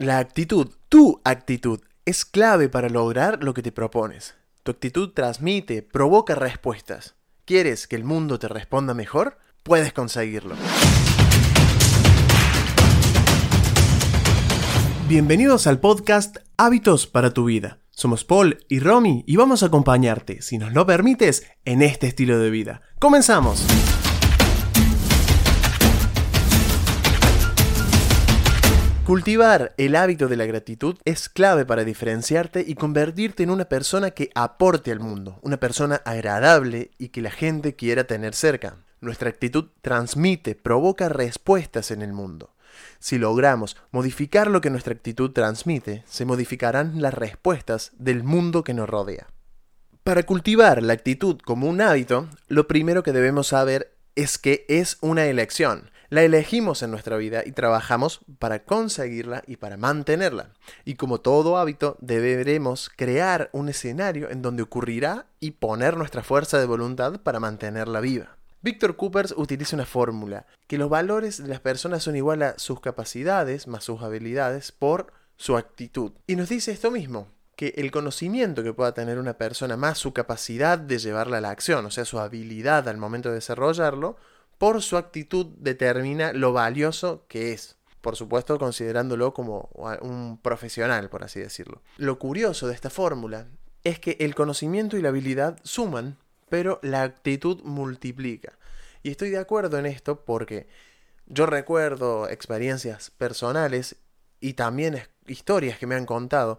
La actitud, tu actitud, es clave para lograr lo que te propones. Tu actitud transmite, provoca respuestas. ¿Quieres que el mundo te responda mejor? Puedes conseguirlo. Bienvenidos al podcast Hábitos para tu vida. Somos Paul y Romy y vamos a acompañarte, si nos lo permites, en este estilo de vida. ¡Comenzamos! Cultivar el hábito de la gratitud es clave para diferenciarte y convertirte en una persona que aporte al mundo, una persona agradable y que la gente quiera tener cerca. Nuestra actitud transmite, provoca respuestas en el mundo. Si logramos modificar lo que nuestra actitud transmite, se modificarán las respuestas del mundo que nos rodea. Para cultivar la actitud como un hábito, lo primero que debemos saber es que es una elección. La elegimos en nuestra vida y trabajamos para conseguirla y para mantenerla. Y como todo hábito, deberemos crear un escenario en donde ocurrirá y poner nuestra fuerza de voluntad para mantenerla viva. Víctor Coopers utiliza una fórmula, que los valores de las personas son igual a sus capacidades más sus habilidades por su actitud. Y nos dice esto mismo, que el conocimiento que pueda tener una persona más su capacidad de llevarla a la acción, o sea, su habilidad al momento de desarrollarlo, por su actitud determina lo valioso que es. Por supuesto, considerándolo como un profesional, por así decirlo. Lo curioso de esta fórmula es que el conocimiento y la habilidad suman, pero la actitud multiplica. Y estoy de acuerdo en esto porque yo recuerdo experiencias personales y también historias que me han contado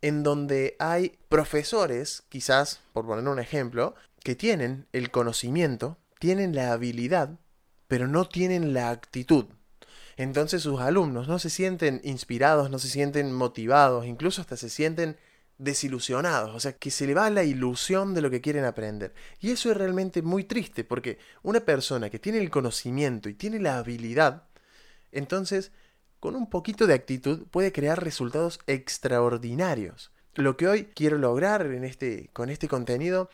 en donde hay profesores, quizás, por poner un ejemplo, que tienen el conocimiento, tienen la habilidad, pero no tienen la actitud. Entonces sus alumnos no se sienten inspirados, no se sienten motivados, incluso hasta se sienten desilusionados, o sea, que se le va la ilusión de lo que quieren aprender. Y eso es realmente muy triste, porque una persona que tiene el conocimiento y tiene la habilidad, entonces, con un poquito de actitud, puede crear resultados extraordinarios. Lo que hoy quiero lograr en este, con este contenido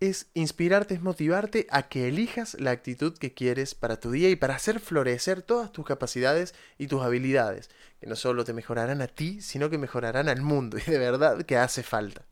es inspirarte, es motivarte a que elijas la actitud que quieres para tu día y para hacer florecer todas tus capacidades y tus habilidades, que no solo te mejorarán a ti, sino que mejorarán al mundo, y de verdad que hace falta.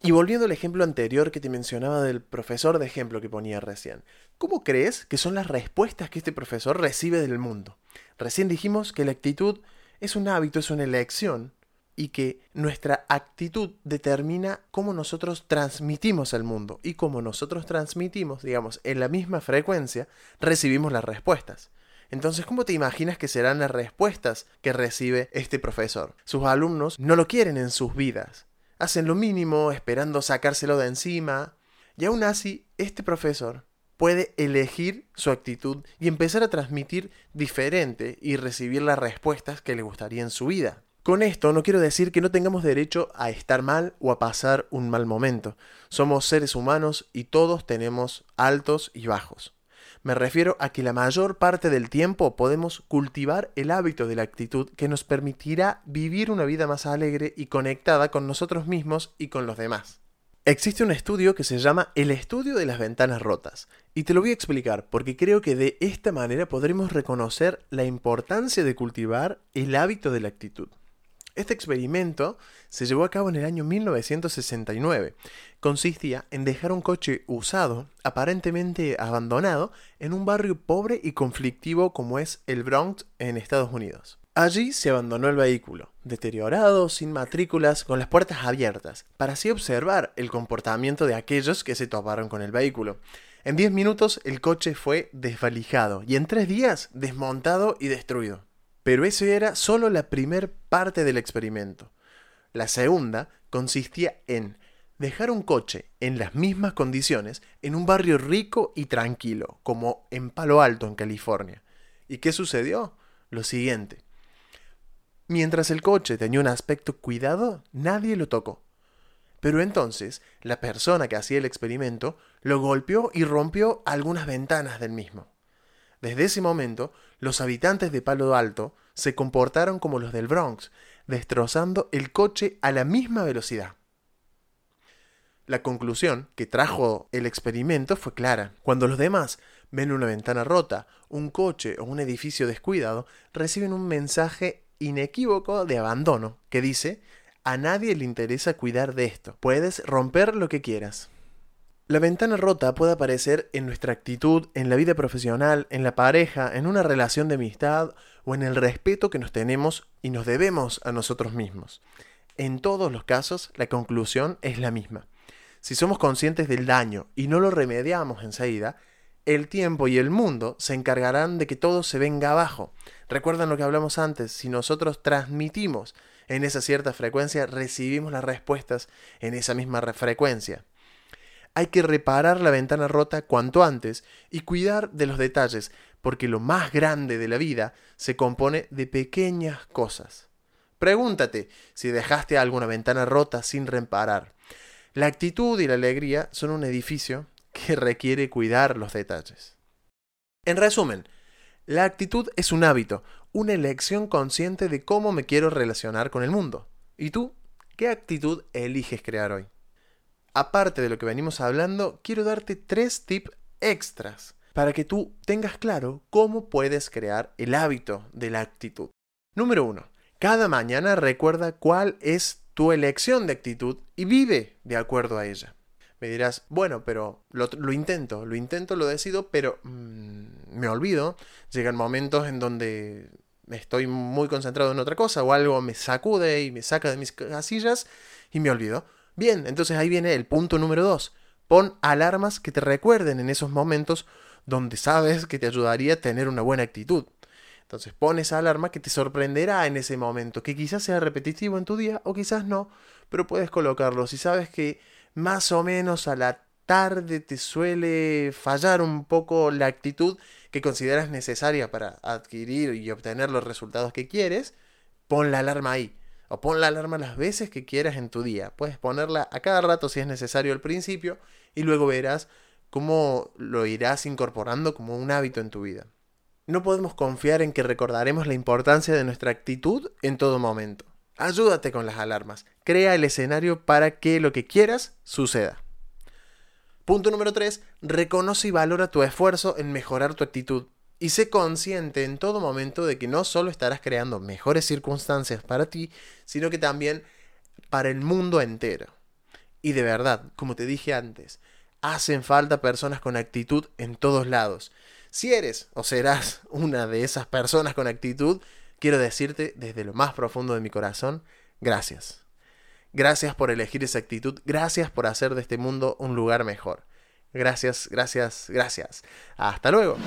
Y volviendo al ejemplo anterior que te mencionaba del profesor de ejemplo que ponía recién, ¿cómo crees que son las respuestas que este profesor recibe del mundo? Recién dijimos que la actitud es un hábito, es una elección, y que nuestra actitud determina cómo nosotros transmitimos al mundo y cómo nosotros transmitimos, digamos, en la misma frecuencia, recibimos las respuestas. Entonces, ¿cómo te imaginas que serán las respuestas que recibe este profesor? Sus alumnos no lo quieren en sus vidas. Hacen lo mínimo esperando sacárselo de encima. Y aún así, este profesor puede elegir su actitud y empezar a transmitir diferente y recibir las respuestas que le gustaría en su vida. Con esto no quiero decir que no tengamos derecho a estar mal o a pasar un mal momento. Somos seres humanos y todos tenemos altos y bajos. Me refiero a que la mayor parte del tiempo podemos cultivar el hábito de la actitud que nos permitirá vivir una vida más alegre y conectada con nosotros mismos y con los demás. Existe un estudio que se llama el estudio de las ventanas rotas, y te lo voy a explicar porque creo que de esta manera podremos reconocer la importancia de cultivar el hábito de la actitud. Este experimento se llevó a cabo en el año 1969. Consistía en dejar un coche usado, aparentemente abandonado, en un barrio pobre y conflictivo como es el Bronx en Estados Unidos. Allí se abandonó el vehículo, deteriorado, sin matrículas, con las puertas abiertas, para así observar el comportamiento de aquellos que se toparon con el vehículo. En 10 minutos el coche fue desvalijado y en 3 días desmontado y destruido. Pero eso era solo la primera parte del experimento. La segunda consistía en dejar un coche en las mismas condiciones en un barrio rico y tranquilo, como en Palo Alto, en California. ¿Y qué sucedió? Lo siguiente. Mientras el coche tenía un aspecto cuidado, nadie lo tocó. Pero entonces, la persona que hacía el experimento lo golpeó y rompió algunas ventanas del mismo. Desde ese momento, los habitantes de Palo Alto se comportaron como los del Bronx, destrozando el coche a la misma velocidad. La conclusión que trajo el experimento fue clara. Cuando los demás ven una ventana rota, un coche o un edificio descuidado, reciben un mensaje inequívoco de abandono que dice, a nadie le interesa cuidar de esto, puedes romper lo que quieras. La ventana rota puede aparecer en nuestra actitud, en la vida profesional, en la pareja, en una relación de amistad o en el respeto que nos tenemos y nos debemos a nosotros mismos. En todos los casos, la conclusión es la misma. Si somos conscientes del daño y no lo remediamos enseguida, el tiempo y el mundo se encargarán de que todo se venga abajo. Recuerdan lo que hablamos antes, si nosotros transmitimos en esa cierta frecuencia, recibimos las respuestas en esa misma frecuencia hay que reparar la ventana rota cuanto antes y cuidar de los detalles, porque lo más grande de la vida se compone de pequeñas cosas. Pregúntate si dejaste alguna ventana rota sin reparar. La actitud y la alegría son un edificio que requiere cuidar los detalles. En resumen, la actitud es un hábito, una elección consciente de cómo me quiero relacionar con el mundo. ¿Y tú? ¿Qué actitud eliges crear hoy? Aparte de lo que venimos hablando, quiero darte tres tips extras para que tú tengas claro cómo puedes crear el hábito de la actitud. Número uno, cada mañana recuerda cuál es tu elección de actitud y vive de acuerdo a ella. Me dirás, bueno, pero lo, intento, lo intento, lo decido, pero mm, me olvido. Llegan momentos en donde estoy muy concentrado en otra cosa o algo me sacude y me saca de mis casillas y me olvido. Bien, entonces ahí viene el punto número dos. Pon alarmas que te recuerden en esos momentos donde sabes que te ayudaría a tener una buena actitud. Entonces pon esa alarma que te sorprenderá en ese momento, que quizás sea repetitivo en tu día o quizás no, pero puedes colocarlo. Si sabes que más o menos a la tarde te suele fallar un poco la actitud que consideras necesaria para adquirir y obtener los resultados que quieres, pon la alarma ahí. O pon la alarma las veces que quieras en tu día. Puedes ponerla a cada rato si es necesario al principio y luego verás cómo lo irás incorporando como un hábito en tu vida. No podemos confiar en que recordaremos la importancia de nuestra actitud en todo momento. Ayúdate con las alarmas. Crea el escenario para que lo que quieras suceda. Punto número 3. Reconoce y valora tu esfuerzo en mejorar tu actitud. Y sé consciente en todo momento de que no solo estarás creando mejores circunstancias para ti, sino que también para el mundo entero. Y de verdad, como te dije antes, hacen falta personas con actitud en todos lados. Si eres o serás una de esas personas con actitud, quiero decirte desde lo más profundo de mi corazón, gracias. Gracias por elegir esa actitud, gracias por hacer de este mundo un lugar mejor. Gracias, gracias, gracias. Hasta luego.